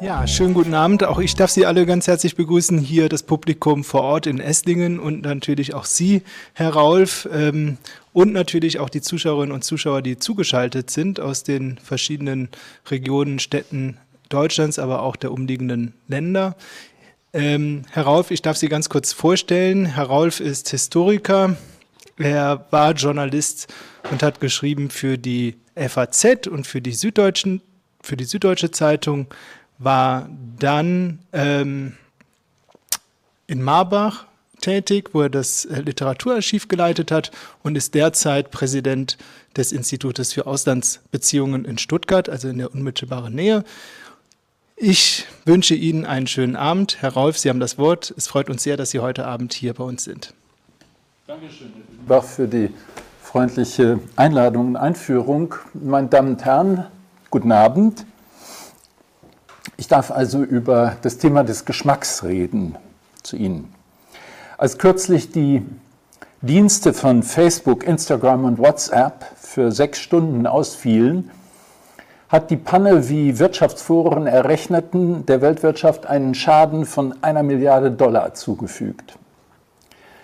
Ja, schönen guten Abend. Auch ich darf Sie alle ganz herzlich begrüßen. Hier das Publikum vor Ort in Esslingen und natürlich auch Sie, Herr Raulf, ähm, und natürlich auch die Zuschauerinnen und Zuschauer, die zugeschaltet sind aus den verschiedenen Regionen, Städten Deutschlands, aber auch der umliegenden Länder. Ähm, Herr Raulf, ich darf Sie ganz kurz vorstellen. Herr Raulf ist Historiker. Er war Journalist und hat geschrieben für die FAZ und für die Süddeutschen, für die Süddeutsche Zeitung war dann ähm, in Marbach tätig, wo er das äh, Literaturarchiv geleitet hat und ist derzeit Präsident des Institutes für Auslandsbeziehungen in Stuttgart, also in der unmittelbaren Nähe. Ich wünsche Ihnen einen schönen Abend. Herr Rolf, Sie haben das Wort. Es freut uns sehr, dass Sie heute Abend hier bei uns sind. Dankeschön, Herr Bach, für die freundliche Einladung und Einführung. Meine Damen und Herren, guten Abend. Ich darf also über das Thema des Geschmacks reden zu Ihnen. Als kürzlich die Dienste von Facebook, Instagram und WhatsApp für sechs Stunden ausfielen, hat die Panne, wie Wirtschaftsforen errechneten, der Weltwirtschaft einen Schaden von einer Milliarde Dollar zugefügt.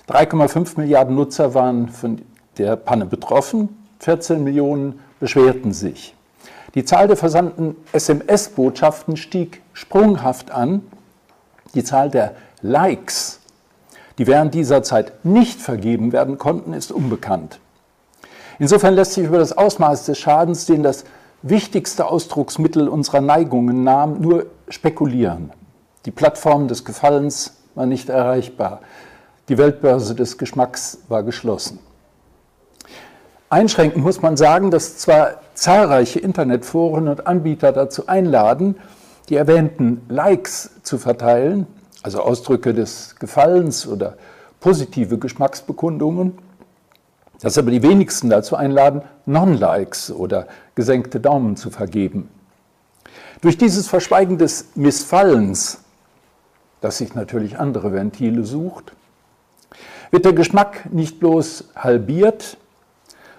3,5 Milliarden Nutzer waren von der Panne betroffen, 14 Millionen beschwerten sich. Die Zahl der versandten SMS-Botschaften stieg sprunghaft an. Die Zahl der Likes, die während dieser Zeit nicht vergeben werden konnten, ist unbekannt. Insofern lässt sich über das Ausmaß des Schadens, den das wichtigste Ausdrucksmittel unserer Neigungen nahm, nur spekulieren. Die Plattform des Gefallens war nicht erreichbar. Die Weltbörse des Geschmacks war geschlossen. Einschränkend muss man sagen, dass zwar zahlreiche Internetforen und Anbieter dazu einladen, die erwähnten Likes zu verteilen, also Ausdrücke des Gefallens oder positive Geschmacksbekundungen, dass aber die wenigsten dazu einladen, Non-Likes oder gesenkte Daumen zu vergeben. Durch dieses Verschweigen des Missfallens, das sich natürlich andere Ventile sucht, wird der Geschmack nicht bloß halbiert,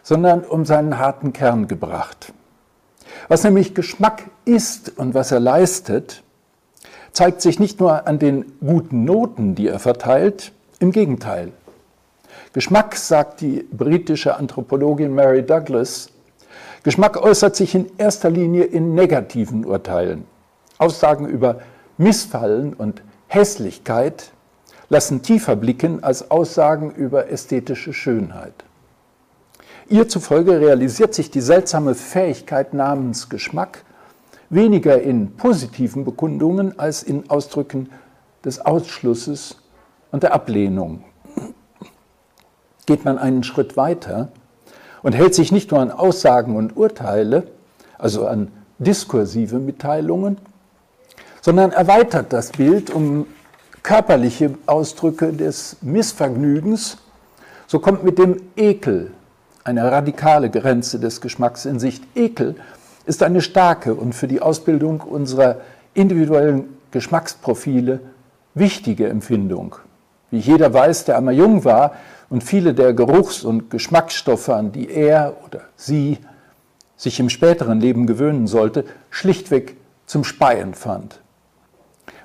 sondern um seinen harten Kern gebracht. Was nämlich Geschmack ist und was er leistet, zeigt sich nicht nur an den guten Noten, die er verteilt, im Gegenteil. Geschmack, sagt die britische Anthropologin Mary Douglas, Geschmack äußert sich in erster Linie in negativen Urteilen. Aussagen über Missfallen und Hässlichkeit lassen tiefer blicken als Aussagen über ästhetische Schönheit. Ihr zufolge realisiert sich die seltsame Fähigkeit namens Geschmack weniger in positiven Bekundungen als in Ausdrücken des Ausschlusses und der Ablehnung. Geht man einen Schritt weiter und hält sich nicht nur an Aussagen und Urteile, also an diskursive Mitteilungen, sondern erweitert das Bild um körperliche Ausdrücke des Missvergnügens, so kommt mit dem Ekel eine radikale Grenze des Geschmacks in Sicht. Ekel ist eine starke und für die Ausbildung unserer individuellen Geschmacksprofile wichtige Empfindung. Wie jeder weiß, der einmal jung war und viele der Geruchs- und Geschmacksstoffe, an die er oder sie sich im späteren Leben gewöhnen sollte, schlichtweg zum Speien fand.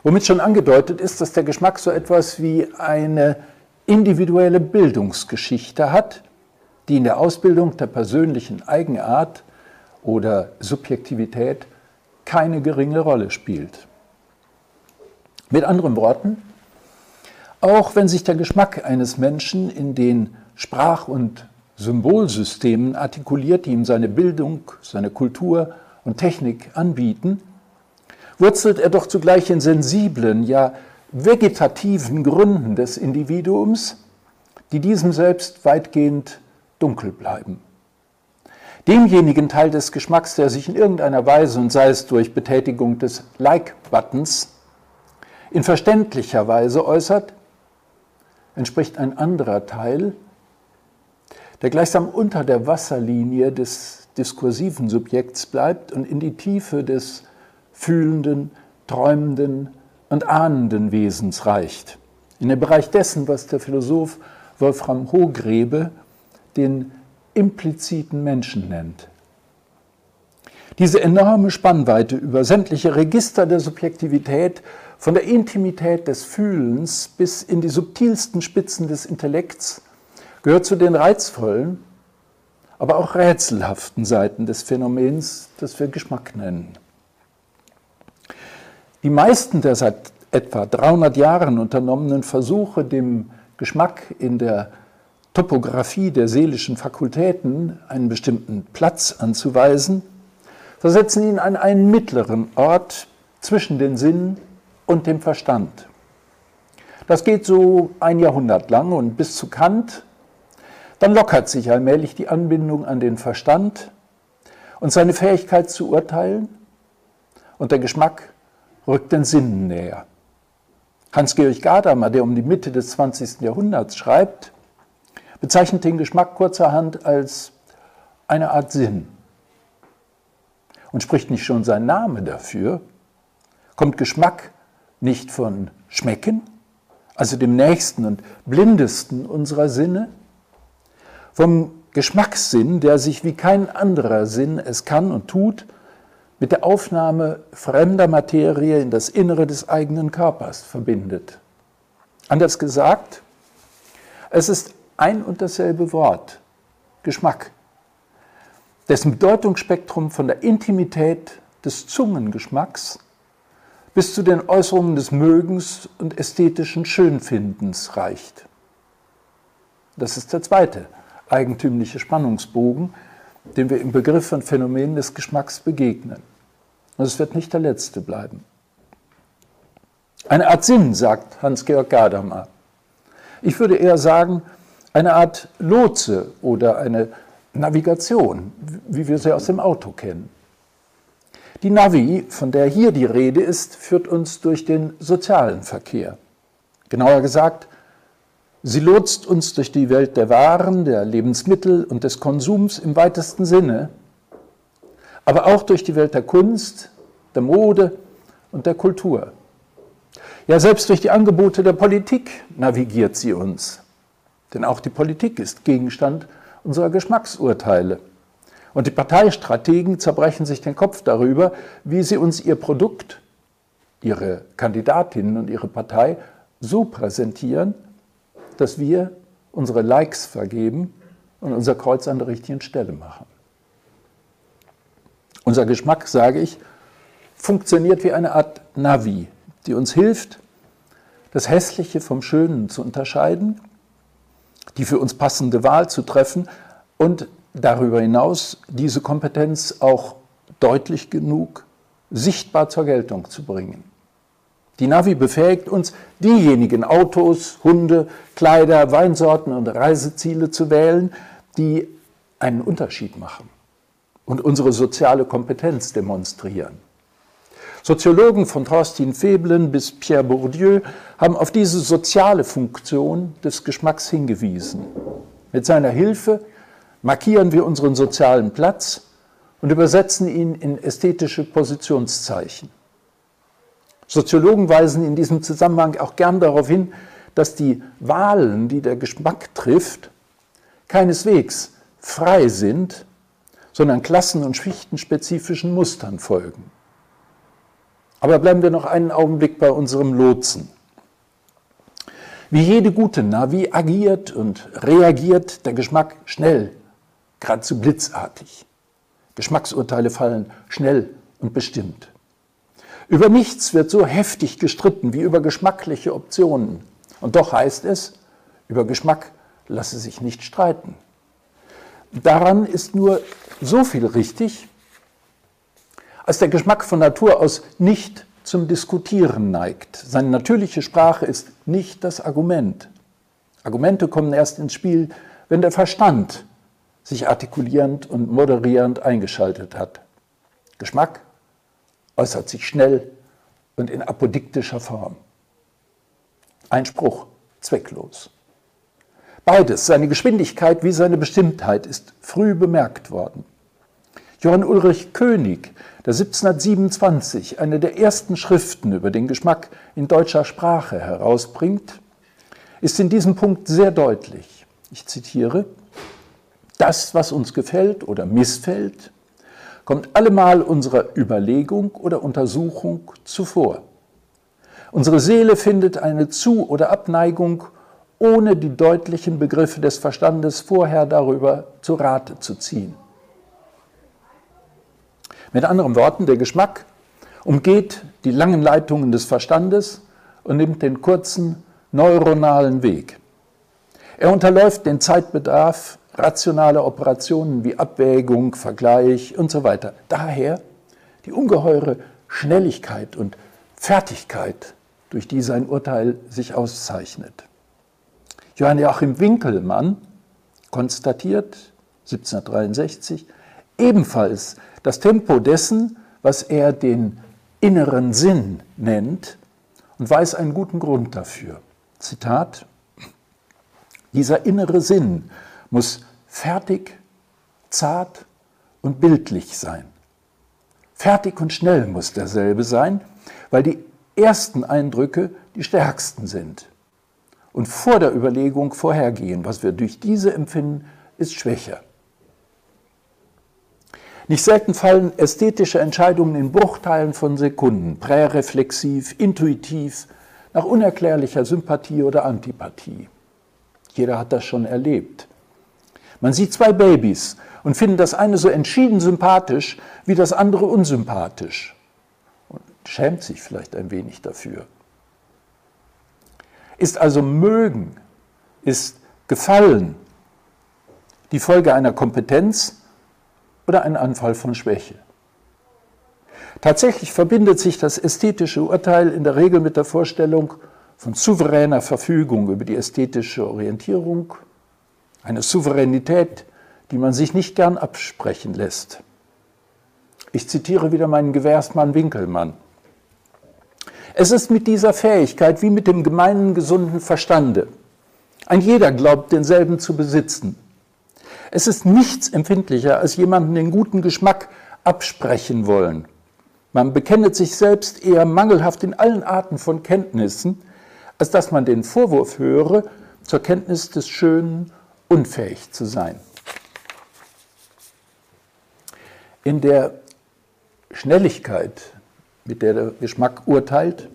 Womit schon angedeutet ist, dass der Geschmack so etwas wie eine individuelle Bildungsgeschichte hat, die in der Ausbildung der persönlichen Eigenart oder Subjektivität keine geringe Rolle spielt. Mit anderen Worten, auch wenn sich der Geschmack eines Menschen in den Sprach- und Symbolsystemen artikuliert, die ihm seine Bildung, seine Kultur und Technik anbieten, wurzelt er doch zugleich in sensiblen, ja vegetativen Gründen des Individuums, die diesem selbst weitgehend dunkel bleiben. Demjenigen Teil des Geschmacks, der sich in irgendeiner Weise, und sei es durch Betätigung des Like-Buttons, in verständlicher Weise äußert, entspricht ein anderer Teil, der gleichsam unter der Wasserlinie des diskursiven Subjekts bleibt und in die Tiefe des fühlenden, träumenden und ahnenden Wesens reicht. In den Bereich dessen, was der Philosoph Wolfram Hohgrebe den impliziten Menschen nennt. Diese enorme Spannweite über sämtliche Register der Subjektivität, von der Intimität des Fühlens bis in die subtilsten Spitzen des Intellekts, gehört zu den reizvollen, aber auch rätselhaften Seiten des Phänomens, das wir Geschmack nennen. Die meisten der seit etwa 300 Jahren unternommenen Versuche, dem Geschmack in der Topographie der seelischen Fakultäten einen bestimmten Platz anzuweisen, versetzen ihn an einen mittleren Ort zwischen den Sinnen und dem Verstand. Das geht so ein Jahrhundert lang und bis zu Kant. Dann lockert sich allmählich die Anbindung an den Verstand und seine Fähigkeit zu urteilen und der Geschmack rückt den Sinnen näher. Hans-Georg Gadamer, der um die Mitte des 20. Jahrhunderts schreibt, bezeichnet den Geschmack kurzerhand als eine Art Sinn. Und spricht nicht schon sein Name dafür? Kommt Geschmack nicht von Schmecken, also dem nächsten und blindesten unserer Sinne? Vom Geschmackssinn, der sich wie kein anderer Sinn es kann und tut, mit der Aufnahme fremder Materie in das Innere des eigenen Körpers verbindet. Anders gesagt, es ist ein und dasselbe Wort, Geschmack, dessen Bedeutungsspektrum von der Intimität des Zungengeschmacks bis zu den Äußerungen des Mögens und ästhetischen Schönfindens reicht. Das ist der zweite eigentümliche Spannungsbogen, dem wir im Begriff von Phänomenen des Geschmacks begegnen. Und es wird nicht der letzte bleiben. Eine Art Sinn, sagt Hans-Georg Gadamer. Ich würde eher sagen, eine Art Lotse oder eine Navigation, wie wir sie aus dem Auto kennen. Die Navi, von der hier die Rede ist, führt uns durch den sozialen Verkehr. Genauer gesagt, sie lotst uns durch die Welt der Waren, der Lebensmittel und des Konsums im weitesten Sinne, aber auch durch die Welt der Kunst, der Mode und der Kultur. Ja, selbst durch die Angebote der Politik navigiert sie uns. Denn auch die Politik ist Gegenstand unserer Geschmacksurteile. Und die Parteistrategen zerbrechen sich den Kopf darüber, wie sie uns ihr Produkt, ihre Kandidatinnen und ihre Partei so präsentieren, dass wir unsere Likes vergeben und unser Kreuz an der richtigen Stelle machen. Unser Geschmack, sage ich, funktioniert wie eine Art Navi, die uns hilft, das Hässliche vom Schönen zu unterscheiden, die für uns passende Wahl zu treffen und darüber hinaus diese Kompetenz auch deutlich genug sichtbar zur Geltung zu bringen. Die Navi befähigt uns, diejenigen Autos, Hunde, Kleider, Weinsorten und Reiseziele zu wählen, die einen Unterschied machen und unsere soziale Kompetenz demonstrieren. Soziologen von Thorstein Veblen bis Pierre Bourdieu haben auf diese soziale Funktion des Geschmacks hingewiesen. Mit seiner Hilfe markieren wir unseren sozialen Platz und übersetzen ihn in ästhetische Positionszeichen. Soziologen weisen in diesem Zusammenhang auch gern darauf hin, dass die Wahlen, die der Geschmack trifft, keineswegs frei sind, sondern klassen- und schichtenspezifischen Mustern folgen. Aber bleiben wir noch einen Augenblick bei unserem Lotsen. Wie jede gute Navi agiert und reagiert der Geschmack schnell, geradezu blitzartig. Geschmacksurteile fallen schnell und bestimmt. Über nichts wird so heftig gestritten wie über geschmackliche Optionen. Und doch heißt es, über Geschmack lasse sich nicht streiten. Daran ist nur so viel richtig, als der Geschmack von Natur aus nicht zum Diskutieren neigt. Seine natürliche Sprache ist nicht das Argument. Argumente kommen erst ins Spiel, wenn der Verstand sich artikulierend und moderierend eingeschaltet hat. Geschmack äußert sich schnell und in apodiktischer Form. Einspruch, zwecklos. Beides, seine Geschwindigkeit wie seine Bestimmtheit, ist früh bemerkt worden. Johann Ulrich König, der 1727 eine der ersten Schriften über den Geschmack in deutscher Sprache herausbringt, ist in diesem Punkt sehr deutlich. Ich zitiere, das, was uns gefällt oder missfällt, kommt allemal unserer Überlegung oder Untersuchung zuvor. Unsere Seele findet eine Zu- oder Abneigung, ohne die deutlichen Begriffe des Verstandes vorher darüber zu Rate zu ziehen. Mit anderen Worten, der Geschmack umgeht die langen Leitungen des Verstandes und nimmt den kurzen neuronalen Weg. Er unterläuft den Zeitbedarf rationaler Operationen wie Abwägung, Vergleich und so weiter. Daher die ungeheure Schnelligkeit und Fertigkeit, durch die sein Urteil sich auszeichnet. Johann Joachim Winkelmann konstatiert 1763 ebenfalls das Tempo dessen, was er den inneren Sinn nennt, und weiß einen guten Grund dafür. Zitat, dieser innere Sinn muss fertig, zart und bildlich sein. Fertig und schnell muss derselbe sein, weil die ersten Eindrücke die stärksten sind und vor der Überlegung vorhergehen. Was wir durch diese empfinden, ist schwächer. Nicht selten fallen ästhetische Entscheidungen in Bruchteilen von Sekunden, präreflexiv, intuitiv, nach unerklärlicher Sympathie oder Antipathie. Jeder hat das schon erlebt. Man sieht zwei Babys und findet das eine so entschieden sympathisch wie das andere unsympathisch und schämt sich vielleicht ein wenig dafür. Ist also mögen, ist gefallen die Folge einer Kompetenz oder ein Anfall von Schwäche? Tatsächlich verbindet sich das ästhetische Urteil in der Regel mit der Vorstellung von souveräner Verfügung über die ästhetische Orientierung eine Souveränität, die man sich nicht gern absprechen lässt. Ich zitiere wieder meinen Gewährsmann Winkelmann. Es ist mit dieser Fähigkeit wie mit dem gemeinen gesunden Verstande. Ein jeder glaubt, denselben zu besitzen. Es ist nichts empfindlicher, als jemanden den guten Geschmack absprechen wollen. Man bekennet sich selbst eher mangelhaft in allen Arten von Kenntnissen, als dass man den Vorwurf höre, zur Kenntnis des Schönen unfähig zu sein. In der Schnelligkeit, mit der der Geschmack urteilt,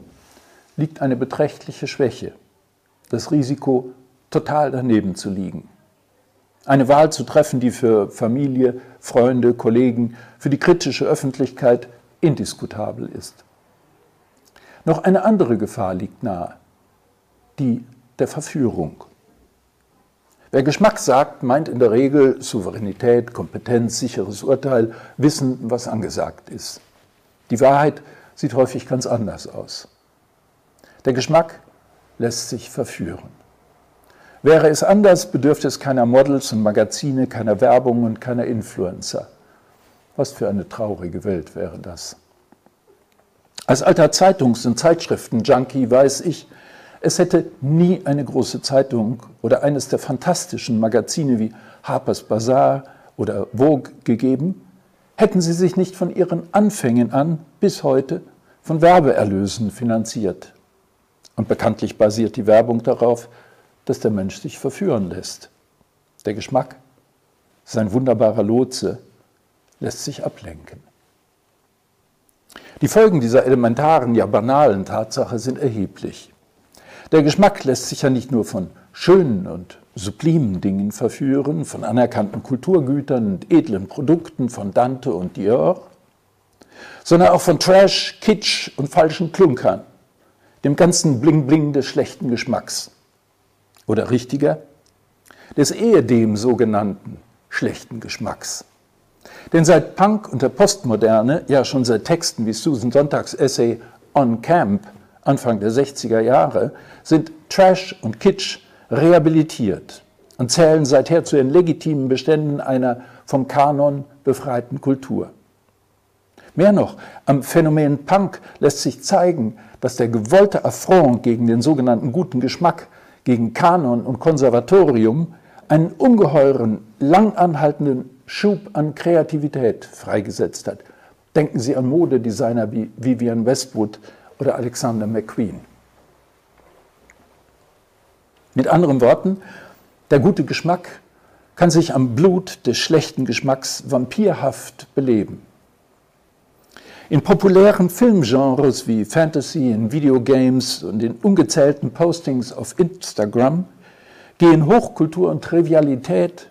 liegt eine beträchtliche Schwäche, das Risiko, total daneben zu liegen. Eine Wahl zu treffen, die für Familie, Freunde, Kollegen, für die kritische Öffentlichkeit indiskutabel ist. Noch eine andere Gefahr liegt nahe, die der Verführung. Wer Geschmack sagt, meint in der Regel Souveränität, Kompetenz, sicheres Urteil, Wissen, was angesagt ist. Die Wahrheit sieht häufig ganz anders aus. Der Geschmack lässt sich verführen. Wäre es anders, bedürfte es keiner Models und Magazine, keiner Werbung und keiner Influencer. Was für eine traurige Welt wäre das. Als alter Zeitungs- und Zeitschriften-Junkie weiß ich, es hätte nie eine große Zeitung oder eines der fantastischen Magazine wie Harper's Bazaar oder Vogue gegeben, hätten sie sich nicht von ihren Anfängen an bis heute von Werbeerlösen finanziert. Und bekanntlich basiert die Werbung darauf, dass der Mensch sich verführen lässt. Der Geschmack, sein wunderbarer Lotse, lässt sich ablenken. Die Folgen dieser elementaren, ja banalen Tatsache sind erheblich. Der Geschmack lässt sich ja nicht nur von schönen und sublimen Dingen verführen, von anerkannten Kulturgütern und edlen Produkten von Dante und Dior, sondern auch von Trash, Kitsch und falschen Klunkern, dem ganzen Bling-Bling des schlechten Geschmacks. Oder richtiger, des ehedem sogenannten schlechten Geschmacks. Denn seit Punk und der Postmoderne, ja schon seit Texten wie Susan Sonntags Essay On Camp Anfang der 60er Jahre, sind Trash und Kitsch rehabilitiert und zählen seither zu den legitimen Beständen einer vom Kanon befreiten Kultur. Mehr noch, am Phänomen Punk lässt sich zeigen, dass der gewollte Affront gegen den sogenannten guten Geschmack, gegen Kanon und Konservatorium einen ungeheuren, langanhaltenden Schub an Kreativität freigesetzt hat. Denken Sie an Modedesigner wie Vivian Westwood oder Alexander McQueen. Mit anderen Worten, der gute Geschmack kann sich am Blut des schlechten Geschmacks vampirhaft beleben. In populären Filmgenres wie Fantasy, in Videogames und in ungezählten Postings auf Instagram gehen Hochkultur und Trivialität,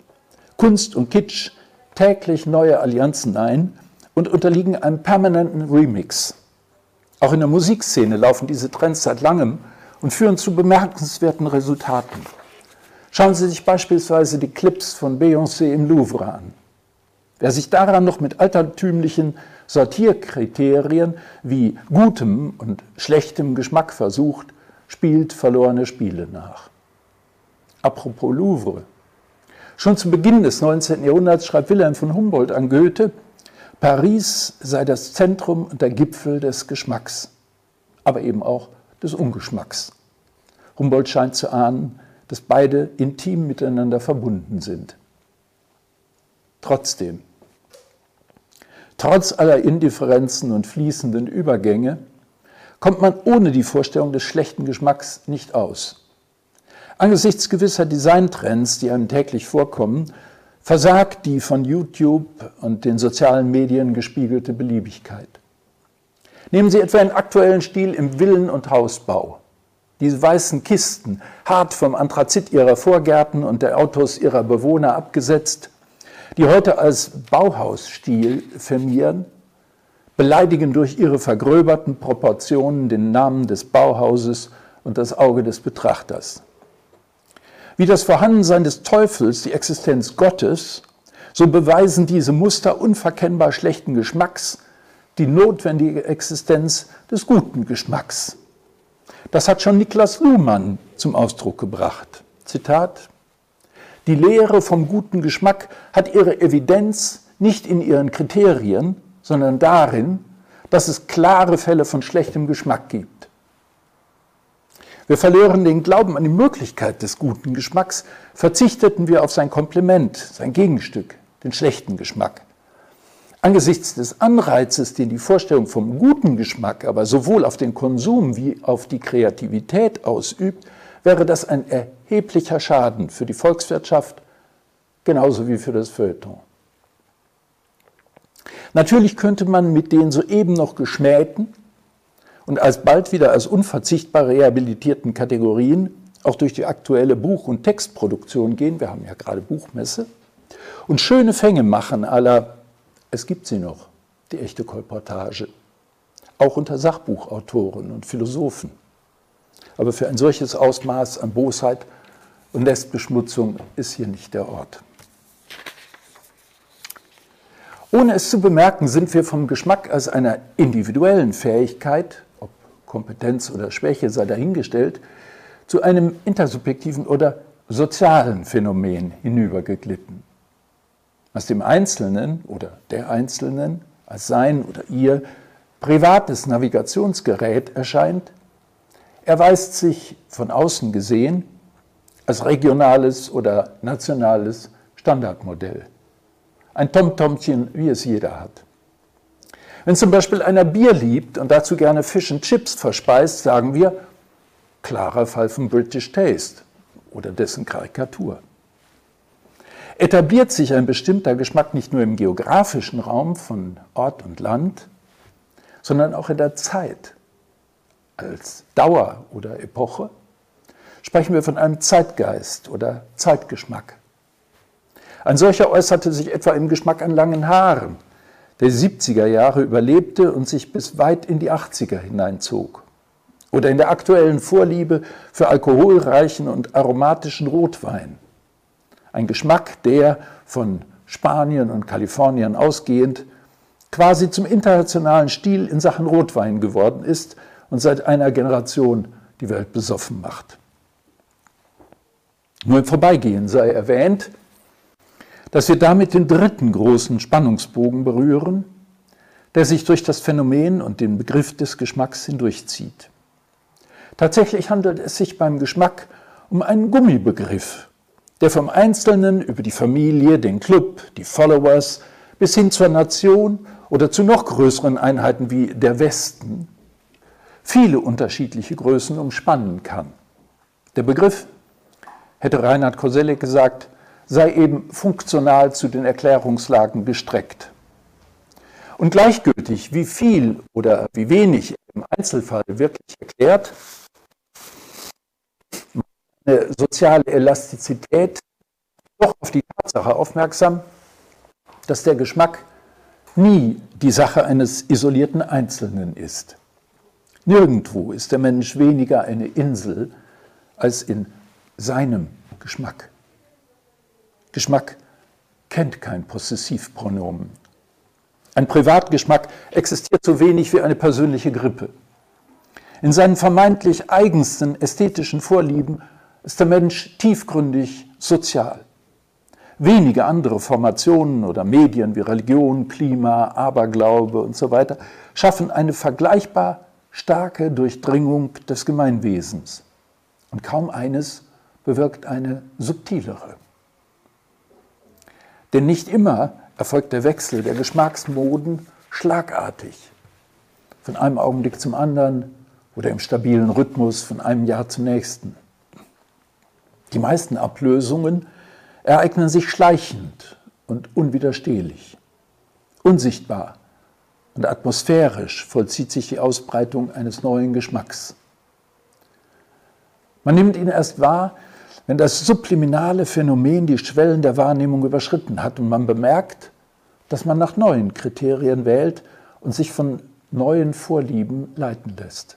Kunst und Kitsch täglich neue Allianzen ein und unterliegen einem permanenten Remix. Auch in der Musikszene laufen diese Trends seit langem und führen zu bemerkenswerten Resultaten. Schauen Sie sich beispielsweise die Clips von Beyoncé im Louvre an. Wer sich daran noch mit altertümlichen Sortierkriterien wie gutem und schlechtem Geschmack versucht, spielt verlorene Spiele nach. Apropos Louvre. Schon zu Beginn des 19. Jahrhunderts schreibt Wilhelm von Humboldt an Goethe, Paris sei das Zentrum und der Gipfel des Geschmacks, aber eben auch des Ungeschmacks. Humboldt scheint zu ahnen, dass beide intim miteinander verbunden sind. Trotzdem, trotz aller Indifferenzen und fließenden Übergänge, kommt man ohne die Vorstellung des schlechten Geschmacks nicht aus. Angesichts gewisser Designtrends, die einem täglich vorkommen, versagt die von YouTube und den sozialen Medien gespiegelte Beliebigkeit. Nehmen Sie etwa einen aktuellen Stil im Villen- und Hausbau. Diese weißen Kisten, hart vom Anthrazit ihrer Vorgärten und der Autos ihrer Bewohner abgesetzt, die heute als Bauhausstil firmieren, beleidigen durch ihre vergröberten Proportionen den Namen des Bauhauses und das Auge des Betrachters. Wie das Vorhandensein des Teufels die Existenz Gottes, so beweisen diese Muster unverkennbar schlechten Geschmacks die notwendige Existenz des guten Geschmacks. Das hat schon Niklas Luhmann zum Ausdruck gebracht. Zitat, die Lehre vom guten Geschmack hat ihre Evidenz nicht in ihren Kriterien, sondern darin, dass es klare Fälle von schlechtem Geschmack gibt. Wir verlören den Glauben an die Möglichkeit des guten Geschmacks, verzichteten wir auf sein Komplement, sein Gegenstück, den schlechten Geschmack. Angesichts des Anreizes, den die Vorstellung vom guten Geschmack aber sowohl auf den Konsum wie auf die Kreativität ausübt, wäre das ein erheblicher Schaden für die Volkswirtschaft genauso wie für das Feuilleton. Natürlich könnte man mit den soeben noch geschmähten und alsbald wieder als unverzichtbar rehabilitierten Kategorien auch durch die aktuelle Buch- und Textproduktion gehen, wir haben ja gerade Buchmesse, und schöne Fänge machen aller es gibt sie noch, die echte Kolportage, auch unter Sachbuchautoren und Philosophen. Aber für ein solches Ausmaß an Bosheit und Nestbeschmutzung ist hier nicht der Ort. Ohne es zu bemerken, sind wir vom Geschmack als einer individuellen Fähigkeit, Kompetenz oder Schwäche sei dahingestellt, zu einem intersubjektiven oder sozialen Phänomen hinübergeglitten was dem Einzelnen oder der Einzelnen als sein oder ihr privates Navigationsgerät erscheint, erweist sich von außen gesehen als regionales oder nationales Standardmodell. Ein Tomtomchen, wie es jeder hat. Wenn zum Beispiel einer Bier liebt und dazu gerne Fish and Chips verspeist, sagen wir, klarer Fall von British Taste oder dessen Karikatur etabliert sich ein bestimmter Geschmack nicht nur im geografischen Raum von Ort und Land, sondern auch in der Zeit. Als Dauer oder Epoche sprechen wir von einem Zeitgeist oder Zeitgeschmack. Ein solcher äußerte sich etwa im Geschmack an langen Haaren, der 70er Jahre überlebte und sich bis weit in die 80er hineinzog. Oder in der aktuellen Vorliebe für alkoholreichen und aromatischen Rotwein ein Geschmack, der von Spanien und Kalifornien ausgehend quasi zum internationalen Stil in Sachen Rotwein geworden ist und seit einer Generation die Welt besoffen macht. Nur im Vorbeigehen sei erwähnt, dass wir damit den dritten großen Spannungsbogen berühren, der sich durch das Phänomen und den Begriff des Geschmacks hindurchzieht. Tatsächlich handelt es sich beim Geschmack um einen Gummibegriff, der vom Einzelnen über die Familie, den Club, die Followers bis hin zur Nation oder zu noch größeren Einheiten wie der Westen viele unterschiedliche Größen umspannen kann. Der Begriff hätte Reinhard Koselleck gesagt, sei eben funktional zu den Erklärungslagen gestreckt. Und gleichgültig, wie viel oder wie wenig im Einzelfall wirklich erklärt, eine soziale Elastizität doch auf die Tatsache aufmerksam, dass der Geschmack nie die Sache eines isolierten Einzelnen ist. Nirgendwo ist der Mensch weniger eine Insel als in seinem Geschmack. Geschmack kennt kein Possessivpronomen. Ein Privatgeschmack existiert so wenig wie eine persönliche Grippe. In seinen vermeintlich eigensten ästhetischen Vorlieben ist der Mensch tiefgründig sozial. Wenige andere Formationen oder Medien wie Religion, Klima, Aberglaube und so weiter schaffen eine vergleichbar starke Durchdringung des Gemeinwesens. Und kaum eines bewirkt eine subtilere. Denn nicht immer erfolgt der Wechsel der Geschmacksmoden schlagartig, von einem Augenblick zum anderen oder im stabilen Rhythmus von einem Jahr zum nächsten. Die meisten Ablösungen ereignen sich schleichend und unwiderstehlich. Unsichtbar und atmosphärisch vollzieht sich die Ausbreitung eines neuen Geschmacks. Man nimmt ihn erst wahr, wenn das subliminale Phänomen die Schwellen der Wahrnehmung überschritten hat und man bemerkt, dass man nach neuen Kriterien wählt und sich von neuen Vorlieben leiten lässt.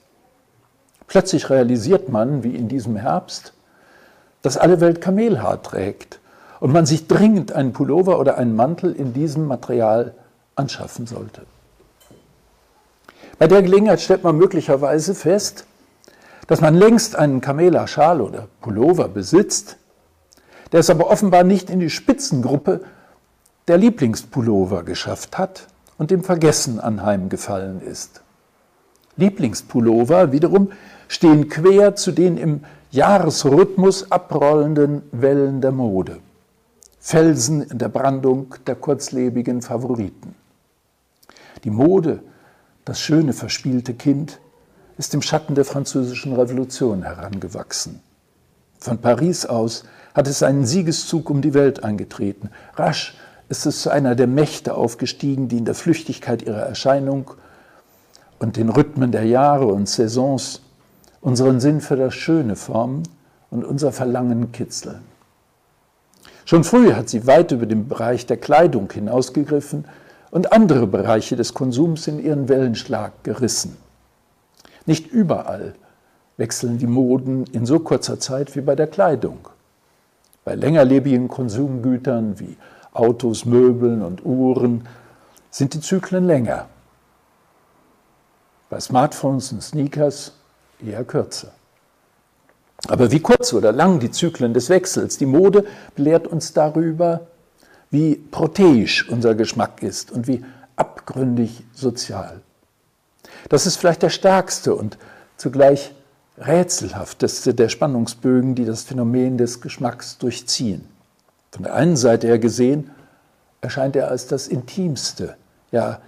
Plötzlich realisiert man, wie in diesem Herbst, dass alle Welt Kamelhaar trägt und man sich dringend einen Pullover oder einen Mantel in diesem Material anschaffen sollte. Bei der Gelegenheit stellt man möglicherweise fest, dass man längst einen Kamela-Schal oder Pullover besitzt, der es aber offenbar nicht in die Spitzengruppe der Lieblingspullover geschafft hat und dem Vergessen anheimgefallen ist. Lieblingspullover wiederum stehen quer zu den im Jahresrhythmus abrollenden Wellen der Mode. Felsen in der Brandung der kurzlebigen Favoriten. Die Mode, das schöne verspielte Kind, ist im Schatten der Französischen Revolution herangewachsen. Von Paris aus hat es einen Siegeszug um die Welt angetreten. Rasch ist es zu einer der Mächte aufgestiegen, die in der Flüchtigkeit ihrer Erscheinung und den Rhythmen der Jahre und Saisons unseren Sinn für das Schöne formen und unser Verlangen kitzeln. Schon früh hat sie weit über den Bereich der Kleidung hinausgegriffen und andere Bereiche des Konsums in ihren Wellenschlag gerissen. Nicht überall wechseln die Moden in so kurzer Zeit wie bei der Kleidung. Bei längerlebigen Konsumgütern wie Autos, Möbeln und Uhren sind die Zyklen länger. Bei Smartphones und Sneakers eher kürzer. Aber wie kurz oder lang die Zyklen des Wechsels, die Mode belehrt uns darüber, wie proteisch unser Geschmack ist und wie abgründig sozial. Das ist vielleicht der stärkste und zugleich rätselhafteste der Spannungsbögen, die das Phänomen des Geschmacks durchziehen. Von der einen Seite her gesehen erscheint er als das Intimste, ja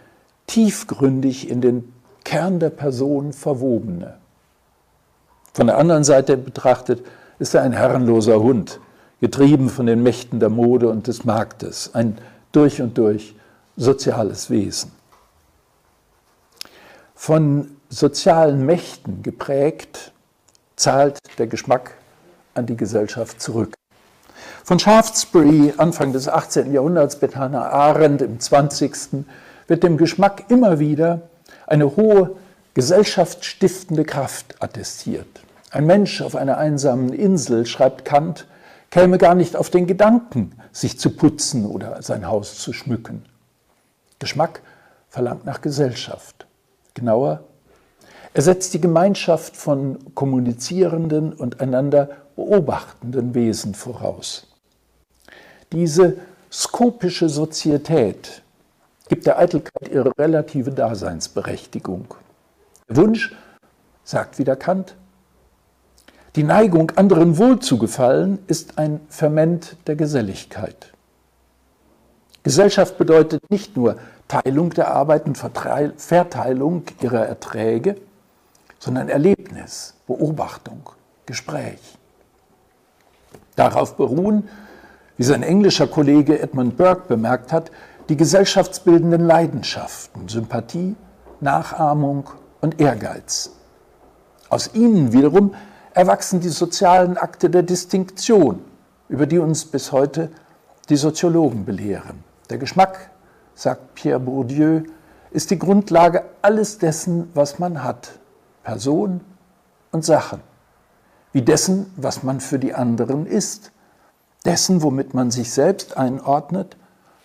tiefgründig in den Kern der Person verwobene. Von der anderen Seite betrachtet ist er ein herrenloser Hund, getrieben von den Mächten der Mode und des Marktes, ein durch und durch soziales Wesen von sozialen Mächten geprägt, zahlt der Geschmack an die Gesellschaft zurück. Von Shaftesbury Anfang des 18. Jahrhunderts bis Hannah Arendt im 20. wird dem Geschmack immer wieder eine hohe gesellschaftsstiftende Kraft attestiert. Ein Mensch auf einer einsamen Insel, schreibt Kant, käme gar nicht auf den Gedanken, sich zu putzen oder sein Haus zu schmücken. Geschmack verlangt nach Gesellschaft. Genauer, er setzt die Gemeinschaft von kommunizierenden und einander beobachtenden Wesen voraus. Diese skopische Sozietät gibt der Eitelkeit ihre relative Daseinsberechtigung. Der Wunsch, sagt wieder Kant, die Neigung, anderen wohl zu gefallen, ist ein Ferment der Geselligkeit. Gesellschaft bedeutet nicht nur Teilung der Arbeit und Verteilung ihrer Erträge, sondern Erlebnis, Beobachtung, Gespräch. Darauf beruhen, wie sein englischer Kollege Edmund Burke bemerkt hat, die gesellschaftsbildenden Leidenschaften, Sympathie, Nachahmung und Ehrgeiz. Aus ihnen wiederum erwachsen die sozialen Akte der Distinktion, über die uns bis heute die Soziologen belehren. Der Geschmack, sagt Pierre Bourdieu, ist die Grundlage alles dessen, was man hat, Person und Sachen, wie dessen, was man für die anderen ist, dessen, womit man sich selbst einordnet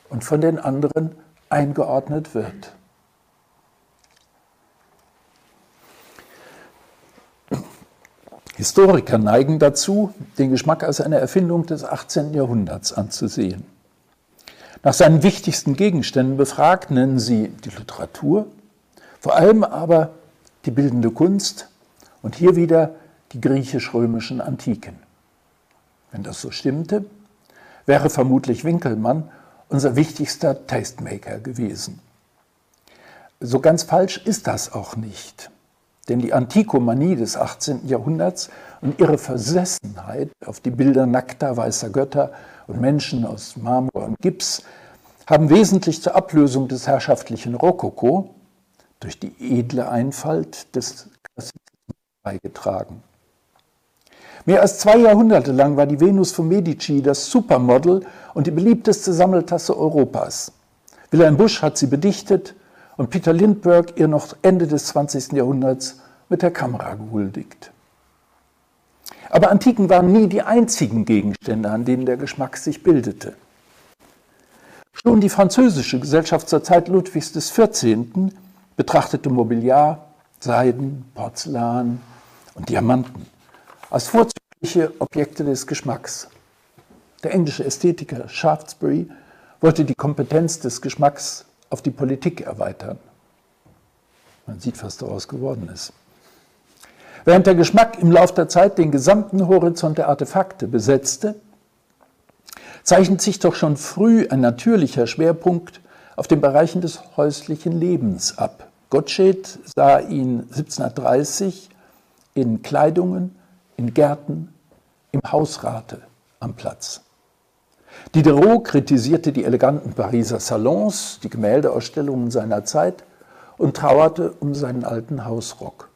und von den anderen eingeordnet wird. Historiker neigen dazu, den Geschmack als eine Erfindung des 18. Jahrhunderts anzusehen. Nach seinen wichtigsten Gegenständen befragt nennen sie die Literatur, vor allem aber die bildende Kunst und hier wieder die griechisch-römischen Antiken. Wenn das so stimmte, wäre vermutlich Winkelmann unser wichtigster Tastemaker gewesen. So ganz falsch ist das auch nicht. Denn die Antikomanie des 18. Jahrhunderts und ihre Versessenheit auf die Bilder nackter weißer Götter und Menschen aus Marmor und Gips haben wesentlich zur Ablösung des herrschaftlichen Rokoko durch die edle Einfalt des Klassizismus beigetragen. Mehr als zwei Jahrhunderte lang war die Venus von Medici das Supermodel und die beliebteste Sammeltasse Europas. Wilhelm Busch hat sie bedichtet und Peter Lindbergh ihr noch Ende des 20. Jahrhunderts mit der Kamera gehuldigt. Aber Antiken waren nie die einzigen Gegenstände, an denen der Geschmack sich bildete. Schon die französische Gesellschaft zur Zeit Ludwigs XIV. betrachtete Mobiliar, Seiden, Porzellan und Diamanten als vorzügliche Objekte des Geschmacks. Der englische Ästhetiker Shaftesbury wollte die Kompetenz des Geschmacks auf die Politik erweitern. Man sieht, was daraus geworden ist. Während der Geschmack im Laufe der Zeit den gesamten Horizont der Artefakte besetzte, zeichnet sich doch schon früh ein natürlicher Schwerpunkt auf den Bereichen des häuslichen Lebens ab. Gottsched sah ihn 1730 in Kleidungen, in Gärten, im Hausrate am Platz. Diderot kritisierte die eleganten Pariser Salons, die Gemäldeausstellungen seiner Zeit und trauerte um seinen alten Hausrock.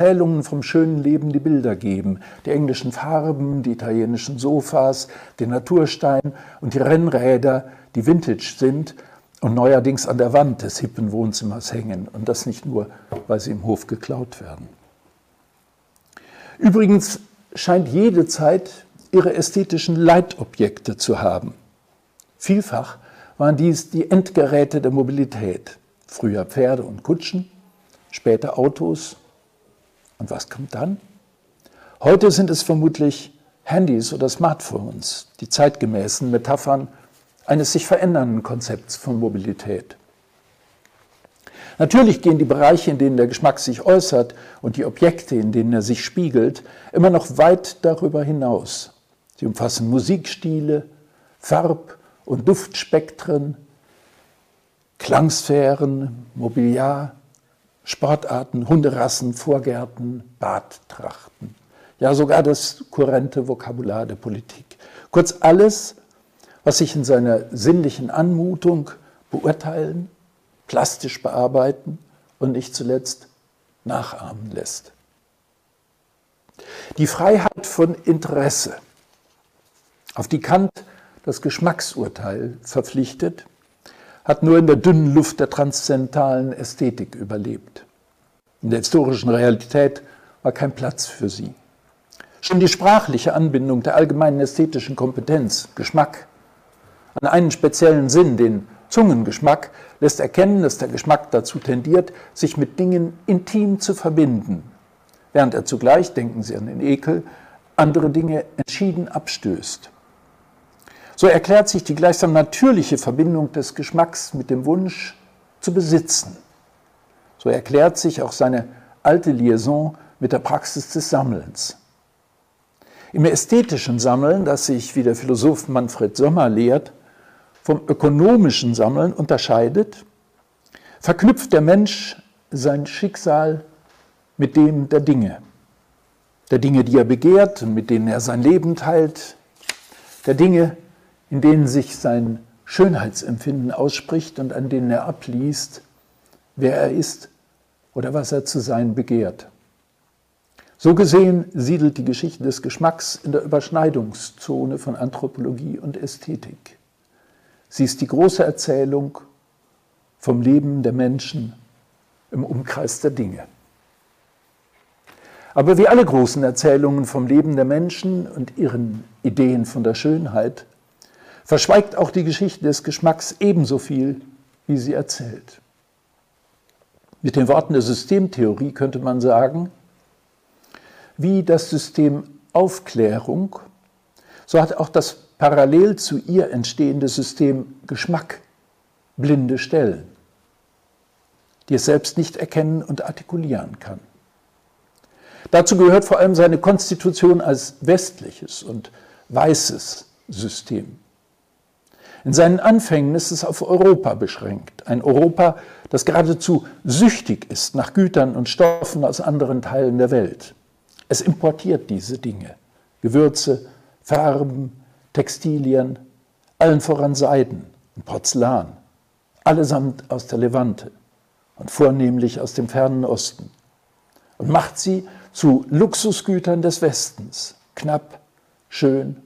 Erzählungen vom schönen Leben die Bilder geben, die englischen Farben, die italienischen Sofas, den Naturstein und die Rennräder, die vintage sind und neuerdings an der Wand des hippen Wohnzimmers hängen und das nicht nur, weil sie im Hof geklaut werden. Übrigens scheint jede Zeit ihre ästhetischen Leitobjekte zu haben. Vielfach waren dies die Endgeräte der Mobilität. Früher Pferde und Kutschen, später Autos. Und was kommt dann? Heute sind es vermutlich Handys oder Smartphones, die zeitgemäßen Metaphern eines sich verändernden Konzepts von Mobilität. Natürlich gehen die Bereiche, in denen der Geschmack sich äußert und die Objekte, in denen er sich spiegelt, immer noch weit darüber hinaus. Sie umfassen Musikstile, Farb- und Duftspektren, Klangsphären, Mobiliar, Sportarten, Hunderassen, Vorgärten, Badtrachten. Ja, sogar das kurrente Vokabular der Politik. Kurz alles, was sich in seiner sinnlichen Anmutung beurteilen, plastisch bearbeiten und nicht zuletzt nachahmen lässt. Die Freiheit von Interesse, auf die Kant das Geschmacksurteil verpflichtet, hat nur in der dünnen Luft der transzendentalen Ästhetik überlebt. In der historischen Realität war kein Platz für sie. Schon die sprachliche Anbindung der allgemeinen ästhetischen Kompetenz, Geschmack, an einen speziellen Sinn, den Zungengeschmack lässt erkennen, dass der Geschmack dazu tendiert, sich mit Dingen intim zu verbinden, während er zugleich, denken Sie an den Ekel, andere Dinge entschieden abstößt. So erklärt sich die gleichsam natürliche Verbindung des Geschmacks mit dem Wunsch zu besitzen. So erklärt sich auch seine alte Liaison mit der Praxis des Sammelns. Im ästhetischen Sammeln, das sich, wie der Philosoph Manfred Sommer lehrt, vom ökonomischen Sammeln unterscheidet, verknüpft der Mensch sein Schicksal mit dem der Dinge. Der Dinge, die er begehrt und mit denen er sein Leben teilt. Der Dinge, in denen sich sein Schönheitsempfinden ausspricht und an denen er abliest, wer er ist oder was er zu sein begehrt. So gesehen siedelt die Geschichte des Geschmacks in der Überschneidungszone von Anthropologie und Ästhetik. Sie ist die große Erzählung vom Leben der Menschen im Umkreis der Dinge. Aber wie alle großen Erzählungen vom Leben der Menschen und ihren Ideen von der Schönheit, verschweigt auch die Geschichte des Geschmacks ebenso viel, wie sie erzählt. Mit den Worten der Systemtheorie könnte man sagen, wie das System Aufklärung, so hat auch das parallel zu ihr entstehende System Geschmack blinde Stellen, die es selbst nicht erkennen und artikulieren kann. Dazu gehört vor allem seine Konstitution als westliches und weißes System. In seinen Anfängen ist es auf Europa beschränkt, ein Europa, das geradezu süchtig ist nach Gütern und Stoffen aus anderen Teilen der Welt. Es importiert diese Dinge, Gewürze, Farben, Textilien, allen voran Seiden und Porzellan, allesamt aus der Levante und vornehmlich aus dem fernen Osten, und macht sie zu Luxusgütern des Westens, knapp, schön,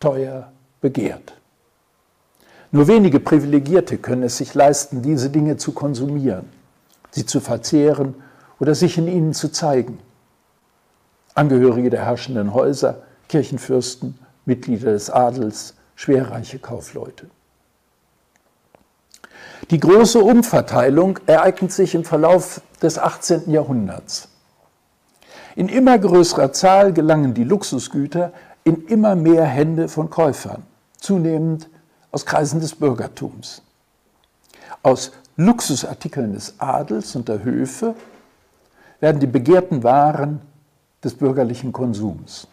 teuer, begehrt. Nur wenige Privilegierte können es sich leisten, diese Dinge zu konsumieren, sie zu verzehren oder sich in ihnen zu zeigen. Angehörige der herrschenden Häuser, Kirchenfürsten, Mitglieder des Adels, schwerreiche Kaufleute. Die große Umverteilung ereignet sich im Verlauf des 18. Jahrhunderts. In immer größerer Zahl gelangen die Luxusgüter in immer mehr Hände von Käufern, zunehmend aus Kreisen des Bürgertums. Aus Luxusartikeln des Adels und der Höfe werden die begehrten Waren des bürgerlichen Konsums.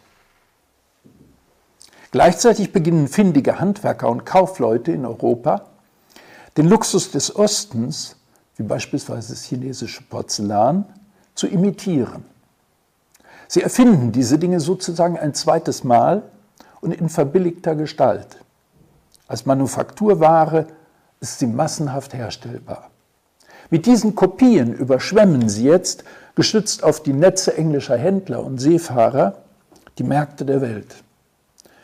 Gleichzeitig beginnen findige Handwerker und Kaufleute in Europa, den Luxus des Ostens, wie beispielsweise das chinesische Porzellan, zu imitieren. Sie erfinden diese Dinge sozusagen ein zweites Mal und in verbilligter Gestalt. Als Manufakturware ist sie massenhaft herstellbar. Mit diesen Kopien überschwemmen sie jetzt gestützt auf die Netze englischer Händler und Seefahrer, die Märkte der Welt,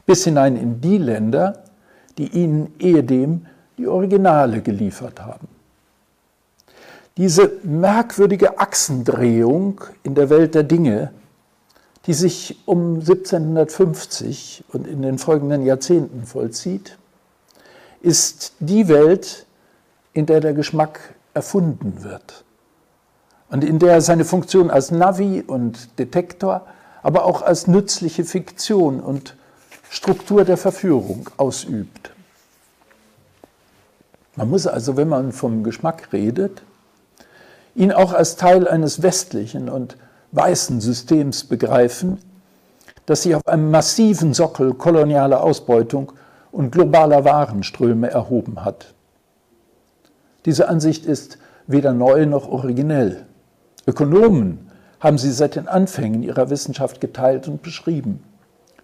bis hinein in die Länder, die ihnen ehedem die Originale geliefert haben. Diese merkwürdige Achsendrehung in der Welt der Dinge, die sich um 1750 und in den folgenden Jahrzehnten vollzieht, ist die Welt, in der der Geschmack erfunden wird und in der er seine Funktion als Navi und Detektor, aber auch als nützliche Fiktion und Struktur der Verführung ausübt. Man muss also, wenn man vom Geschmack redet, ihn auch als Teil eines westlichen und weißen Systems begreifen, das sich auf einem massiven Sockel kolonialer Ausbeutung und globaler Warenströme erhoben hat. Diese Ansicht ist weder neu noch originell. Ökonomen haben sie seit den Anfängen ihrer Wissenschaft geteilt und beschrieben.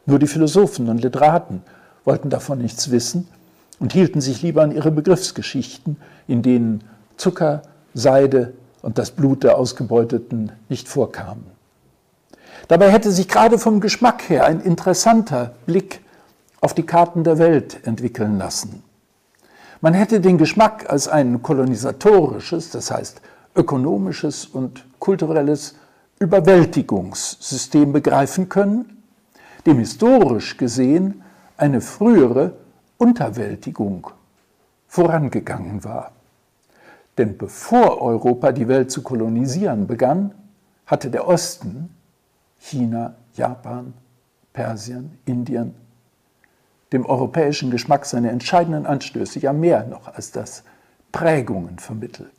Nur die Philosophen und Literaten wollten davon nichts wissen und hielten sich lieber an ihre Begriffsgeschichten, in denen Zucker, Seide und das Blut der Ausgebeuteten nicht vorkamen. Dabei hätte sich gerade vom Geschmack her ein interessanter Blick auf die Karten der Welt entwickeln lassen. Man hätte den Geschmack als ein kolonisatorisches, das heißt ökonomisches und kulturelles Überwältigungssystem begreifen können, dem historisch gesehen eine frühere Unterwältigung vorangegangen war. Denn bevor Europa die Welt zu kolonisieren begann, hatte der Osten, China, Japan, Persien, Indien, dem europäischen Geschmack seine entscheidenden Anstöße, ja mehr noch als das, Prägungen vermittelt.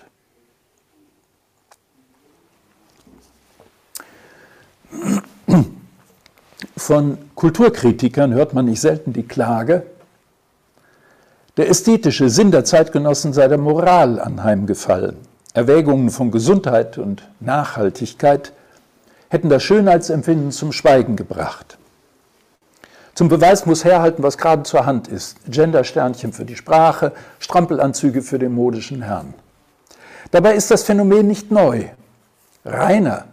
Von Kulturkritikern hört man nicht selten die Klage, der ästhetische Sinn der Zeitgenossen sei der Moral anheimgefallen. Erwägungen von Gesundheit und Nachhaltigkeit hätten das Schönheitsempfinden zum Schweigen gebracht. Zum Beweis muss herhalten, was gerade zur Hand ist. Gendersternchen für die Sprache, Strampelanzüge für den modischen Herrn. Dabei ist das Phänomen nicht neu. Reiner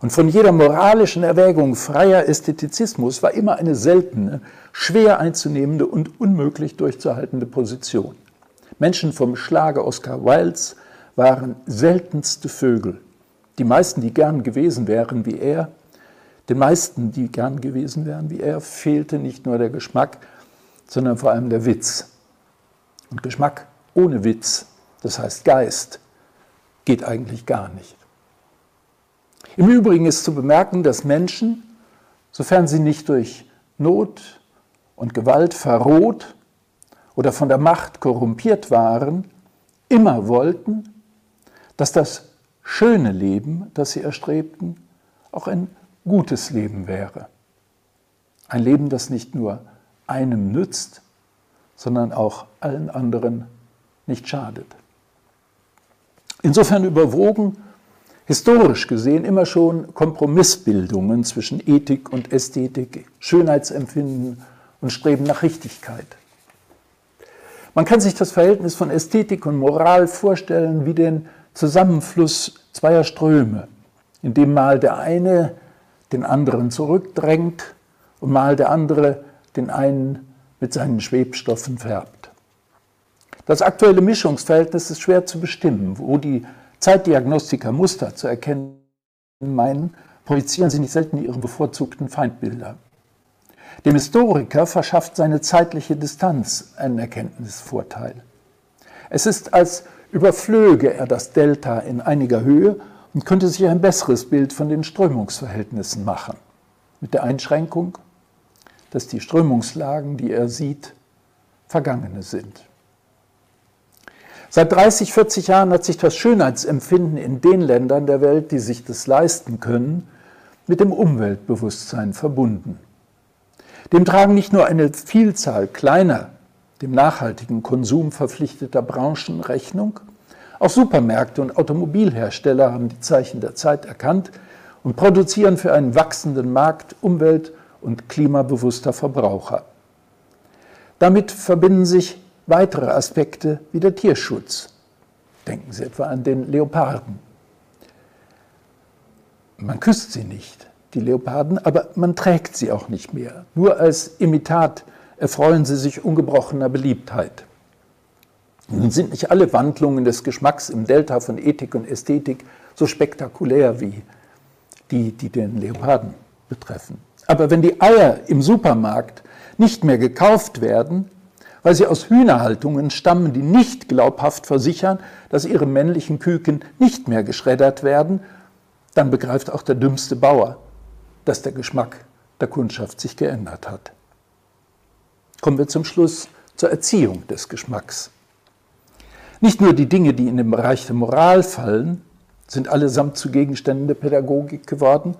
und von jeder moralischen Erwägung freier Ästhetizismus war immer eine seltene, schwer einzunehmende und unmöglich durchzuhaltende Position. Menschen vom Schlage Oscar Wildes waren seltenste Vögel. Die meisten, die gern gewesen wären wie er, den meisten, die gern gewesen wären wie er, fehlte nicht nur der Geschmack, sondern vor allem der Witz. Und Geschmack ohne Witz, das heißt Geist, geht eigentlich gar nicht. Im Übrigen ist zu bemerken, dass Menschen, sofern sie nicht durch Not und Gewalt verroht oder von der Macht korrumpiert waren, immer wollten, dass das schöne Leben, das sie erstrebten, auch ein gutes Leben wäre. Ein Leben, das nicht nur einem nützt, sondern auch allen anderen nicht schadet. Insofern überwogen historisch gesehen immer schon Kompromissbildungen zwischen Ethik und Ästhetik, Schönheitsempfinden und Streben nach Richtigkeit. Man kann sich das Verhältnis von Ästhetik und Moral vorstellen wie den Zusammenfluss zweier Ströme, in dem mal der eine den anderen zurückdrängt und mal der andere den einen mit seinen Schwebstoffen färbt. Das aktuelle Mischungsverhältnis ist schwer zu bestimmen, wo die Zeitdiagnostiker Muster zu erkennen meinen, projizieren sie nicht selten ihre bevorzugten Feindbilder. Dem Historiker verschafft seine zeitliche Distanz einen Erkenntnisvorteil. Es ist, als überflöge er das Delta in einiger Höhe und könnte sich ein besseres Bild von den Strömungsverhältnissen machen. Mit der Einschränkung, dass die Strömungslagen, die er sieht, vergangene sind. Seit 30, 40 Jahren hat sich das Schönheitsempfinden in den Ländern der Welt, die sich das leisten können, mit dem Umweltbewusstsein verbunden. Dem tragen nicht nur eine Vielzahl kleiner, dem nachhaltigen Konsum verpflichteter Branchen Rechnung, auch Supermärkte und Automobilhersteller haben die Zeichen der Zeit erkannt und produzieren für einen wachsenden Markt umwelt- und klimabewusster Verbraucher. Damit verbinden sich weitere Aspekte wie der Tierschutz. Denken Sie etwa an den Leoparden. Man küsst sie nicht, die Leoparden, aber man trägt sie auch nicht mehr. Nur als Imitat erfreuen sie sich ungebrochener Beliebtheit. Nun sind nicht alle Wandlungen des Geschmacks im Delta von Ethik und Ästhetik so spektakulär wie die, die den Leoparden betreffen. Aber wenn die Eier im Supermarkt nicht mehr gekauft werden, weil sie aus Hühnerhaltungen stammen, die nicht glaubhaft versichern, dass ihre männlichen Küken nicht mehr geschreddert werden, dann begreift auch der dümmste Bauer, dass der Geschmack der Kundschaft sich geändert hat. Kommen wir zum Schluss zur Erziehung des Geschmacks. Nicht nur die Dinge, die in den Bereich der Moral fallen, sind allesamt zu Gegenständen der Pädagogik geworden,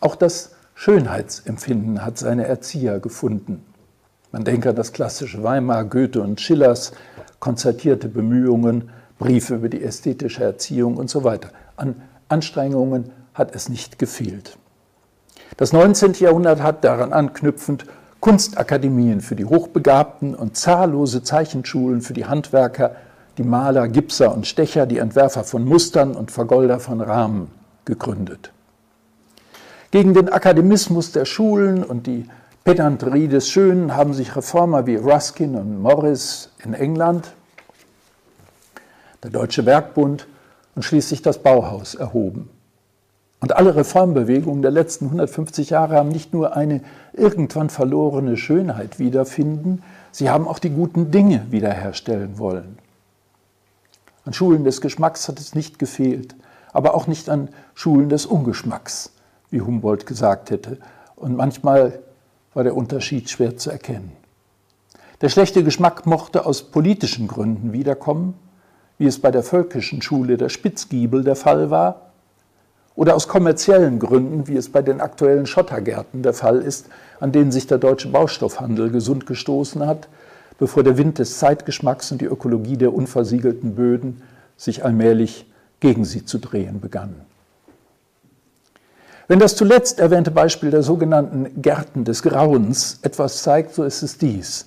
auch das Schönheitsempfinden hat seine Erzieher gefunden. Man denke an das klassische Weimar, Goethe und Schillers konzertierte Bemühungen, Briefe über die ästhetische Erziehung und so weiter. An Anstrengungen hat es nicht gefehlt. Das 19. Jahrhundert hat daran anknüpfend Kunstakademien für die Hochbegabten und zahllose Zeichenschulen für die Handwerker, die Maler, Gipser und Stecher, die Entwerfer von Mustern und Vergolder von Rahmen gegründet. Gegen den Akademismus der Schulen und die Pedanterie des Schönen haben sich Reformer wie Ruskin und Morris in England, der Deutsche Werkbund und schließlich das Bauhaus erhoben. Und alle Reformbewegungen der letzten 150 Jahre haben nicht nur eine irgendwann verlorene Schönheit wiederfinden, sie haben auch die guten Dinge wiederherstellen wollen. An Schulen des Geschmacks hat es nicht gefehlt, aber auch nicht an Schulen des Ungeschmacks, wie Humboldt gesagt hätte. Und manchmal war der Unterschied schwer zu erkennen. Der schlechte Geschmack mochte aus politischen Gründen wiederkommen, wie es bei der völkischen Schule der Spitzgiebel der Fall war, oder aus kommerziellen Gründen, wie es bei den aktuellen Schottergärten der Fall ist, an denen sich der deutsche Baustoffhandel gesund gestoßen hat, bevor der Wind des Zeitgeschmacks und die Ökologie der unversiegelten Böden sich allmählich gegen sie zu drehen begannen. Wenn das zuletzt erwähnte Beispiel der sogenannten Gärten des Grauens etwas zeigt, so ist es dies.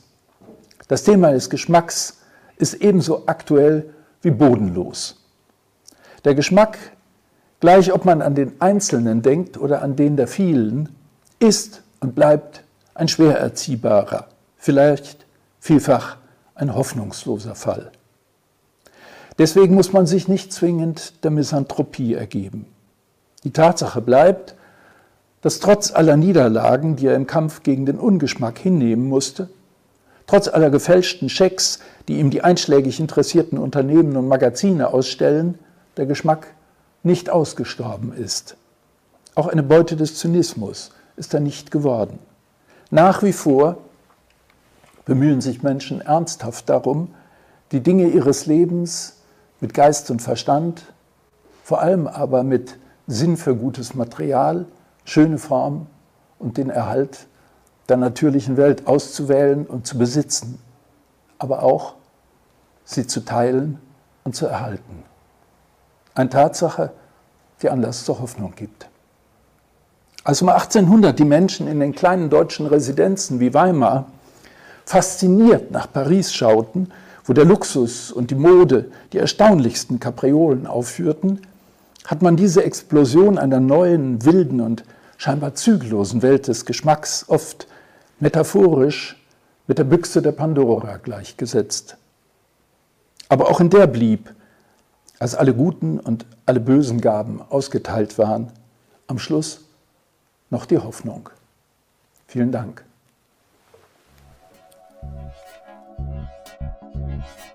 Das Thema des Geschmacks ist ebenso aktuell wie bodenlos. Der Geschmack, gleich ob man an den Einzelnen denkt oder an den der vielen, ist und bleibt ein schwer erziehbarer, vielleicht vielfach ein hoffnungsloser Fall. Deswegen muss man sich nicht zwingend der Misanthropie ergeben. Die Tatsache bleibt, dass trotz aller Niederlagen, die er im Kampf gegen den Ungeschmack hinnehmen musste, trotz aller gefälschten Schecks, die ihm die einschlägig interessierten Unternehmen und Magazine ausstellen, der Geschmack nicht ausgestorben ist. Auch eine Beute des Zynismus ist er nicht geworden. Nach wie vor bemühen sich Menschen ernsthaft darum, die Dinge ihres Lebens mit Geist und Verstand, vor allem aber mit Sinn für gutes Material, schöne Form und den Erhalt der natürlichen Welt auszuwählen und zu besitzen, aber auch sie zu teilen und zu erhalten. Eine Tatsache, die Anlass zur Hoffnung gibt. Als um 1800 die Menschen in den kleinen deutschen Residenzen wie Weimar fasziniert nach Paris schauten, wo der Luxus und die Mode die erstaunlichsten Kapriolen aufführten, hat man diese Explosion einer neuen, wilden und scheinbar zügellosen Welt des Geschmacks oft metaphorisch mit der Büchse der Pandora gleichgesetzt. Aber auch in der blieb, als alle guten und alle bösen Gaben ausgeteilt waren, am Schluss noch die Hoffnung. Vielen Dank. Thank you.